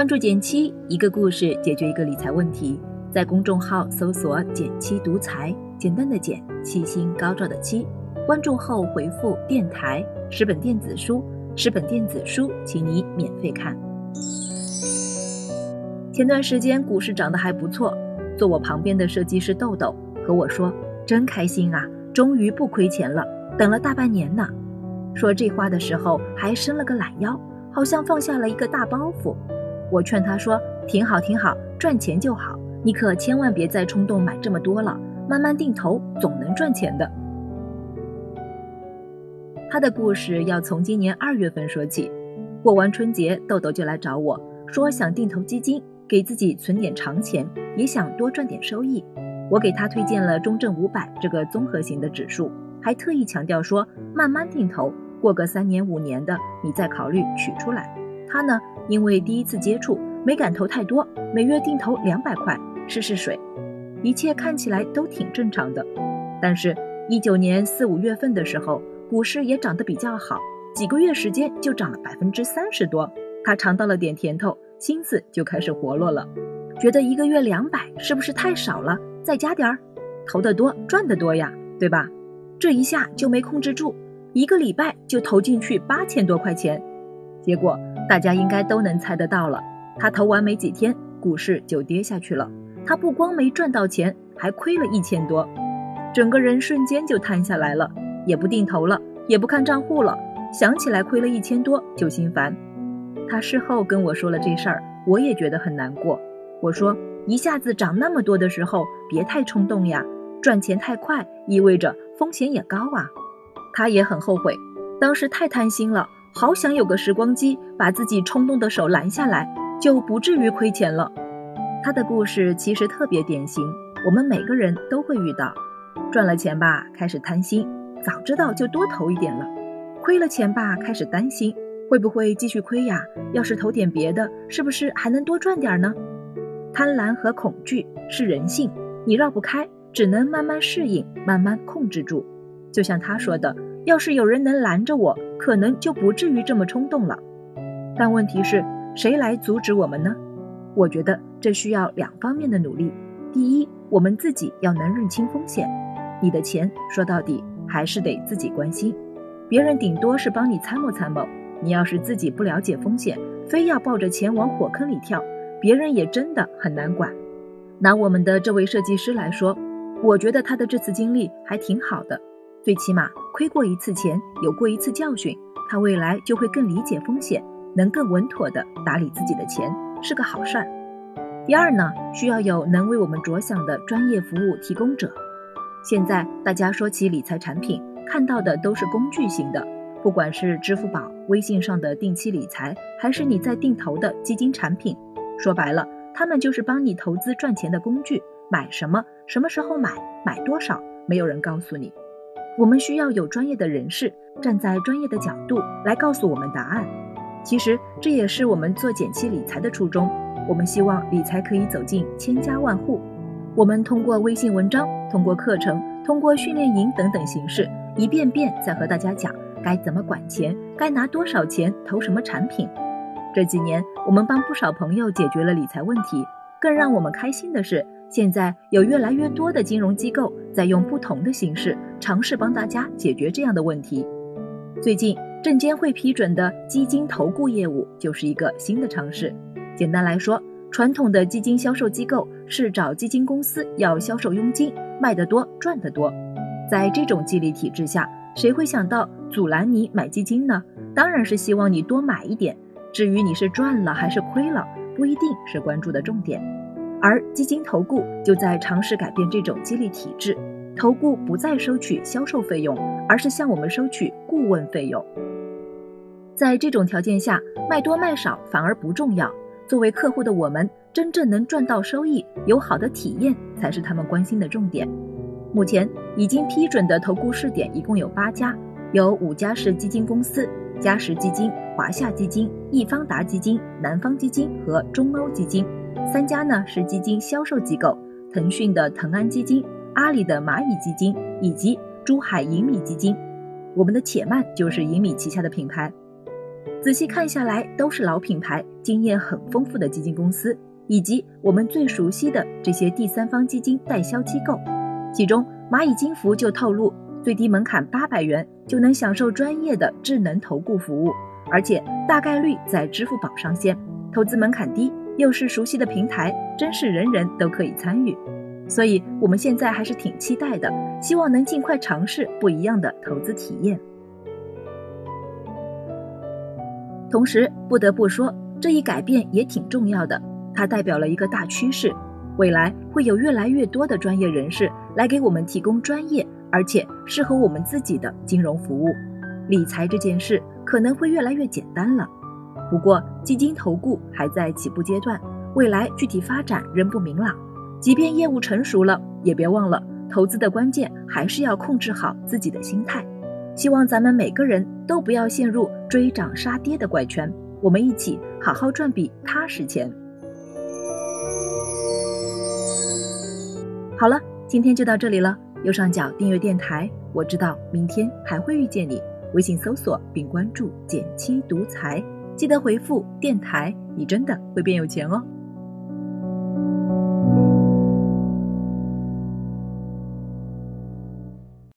关注简七，一个故事解决一个理财问题。在公众号搜索“简七独裁，简单的简，七星高照的七。关注后回复“电台”十本电子书，十本电子书，请你免费看。前段时间股市涨得还不错，坐我旁边的设计师豆豆和我说：“真开心啊，终于不亏钱了，等了大半年呢。”说这话的时候还伸了个懒腰，好像放下了一个大包袱。我劝他说：“挺好，挺好，赚钱就好。你可千万别再冲动买这么多了，慢慢定投总能赚钱的。”他的故事要从今年二月份说起。过完春节，豆豆就来找我说想定投基金，给自己存点长钱，也想多赚点收益。我给他推荐了中证五百这个综合型的指数，还特意强调说慢慢定投，过个三年五年的，你再考虑取出来。他呢？因为第一次接触，没敢投太多，每月定投两百块试试水，一切看起来都挺正常的。但是，一九年四五月份的时候，股市也涨得比较好，几个月时间就涨了百分之三十多。他尝到了点甜头，心思就开始活络了，觉得一个月两百是不是太少了？再加点儿，投得多赚得多呀，对吧？这一下就没控制住，一个礼拜就投进去八千多块钱，结果。大家应该都能猜得到了，他投完没几天，股市就跌下去了。他不光没赚到钱，还亏了一千多，整个人瞬间就瘫下来了，也不定投了，也不看账户了。想起来亏了一千多就心烦。他事后跟我说了这事儿，我也觉得很难过。我说，一下子涨那么多的时候，别太冲动呀，赚钱太快意味着风险也高啊。他也很后悔，当时太贪心了。好想有个时光机，把自己冲动的手拦下来，就不至于亏钱了。他的故事其实特别典型，我们每个人都会遇到。赚了钱吧，开始贪心，早知道就多投一点了；亏了钱吧，开始担心会不会继续亏呀？要是投点别的，是不是还能多赚点呢？贪婪和恐惧是人性，你绕不开，只能慢慢适应，慢慢控制住。就像他说的。要是有人能拦着我，可能就不至于这么冲动了。但问题是，谁来阻止我们呢？我觉得这需要两方面的努力。第一，我们自己要能认清风险。你的钱说到底还是得自己关心，别人顶多是帮你参谋参谋。你要是自己不了解风险，非要抱着钱往火坑里跳，别人也真的很难管。拿我们的这位设计师来说，我觉得他的这次经历还挺好的。最起码亏过一次钱，有过一次教训，他未来就会更理解风险，能更稳妥地打理自己的钱，是个好事儿。第二呢，需要有能为我们着想的专业服务提供者。现在大家说起理财产品，看到的都是工具型的，不管是支付宝、微信上的定期理财，还是你在定投的基金产品，说白了，他们就是帮你投资赚钱的工具。买什么，什么时候买，买多少，没有人告诉你。我们需要有专业的人士站在专业的角度来告诉我们答案。其实这也是我们做减期理财的初衷。我们希望理财可以走进千家万户。我们通过微信文章、通过课程、通过训练营等等形式，一遍遍在和大家讲该怎么管钱，该拿多少钱投什么产品。这几年，我们帮不少朋友解决了理财问题。更让我们开心的是。现在有越来越多的金融机构在用不同的形式尝试帮大家解决这样的问题。最近，证监会批准的基金投顾业务就是一个新的尝试。简单来说，传统的基金销售机构是找基金公司要销售佣金，卖得多赚得多。在这种激励体制下，谁会想到阻拦你买基金呢？当然是希望你多买一点。至于你是赚了还是亏了，不一定是关注的重点。而基金投顾就在尝试改变这种激励体制，投顾不再收取销售费用，而是向我们收取顾问费用。在这种条件下，卖多卖少反而不重要。作为客户的我们，真正能赚到收益、有好的体验，才是他们关心的重点。目前已经批准的投顾试点一共有八家，有五家是基金公司：嘉实基金、华夏基金、易方达基金、南方基金和中欧基金。三家呢是基金销售机构，腾讯的腾安基金、阿里的蚂蚁基金以及珠海银米基金。我们的且慢就是银米旗下的品牌。仔细看下来，都是老品牌、经验很丰富的基金公司，以及我们最熟悉的这些第三方基金代销机构。其中，蚂蚁金服就透露，最低门槛八百元就能享受专业的智能投顾服务，而且大概率在支付宝上线，投资门槛低，又是熟悉的平台，真是人人都可以参与。所以，我们现在还是挺期待的，希望能尽快尝试不一样的投资体验。同时，不得不说，这一改变也挺重要的，它代表了一个大趋势，未来会有越来越多的专业人士来给我们提供专业而且适合我们自己的金融服务，理财这件事可能会越来越简单了。不过，基金投顾还在起步阶段，未来具体发展仍不明朗。即便业务成熟了，也别忘了，投资的关键还是要控制好自己的心态。希望咱们每个人都不要陷入追涨杀跌的怪圈，我们一起好好赚笔踏实钱。好了，今天就到这里了。右上角订阅电台，我知道明天还会遇见你。微信搜索并关注“减七独裁，记得回复“电台”，你真的会变有钱哦。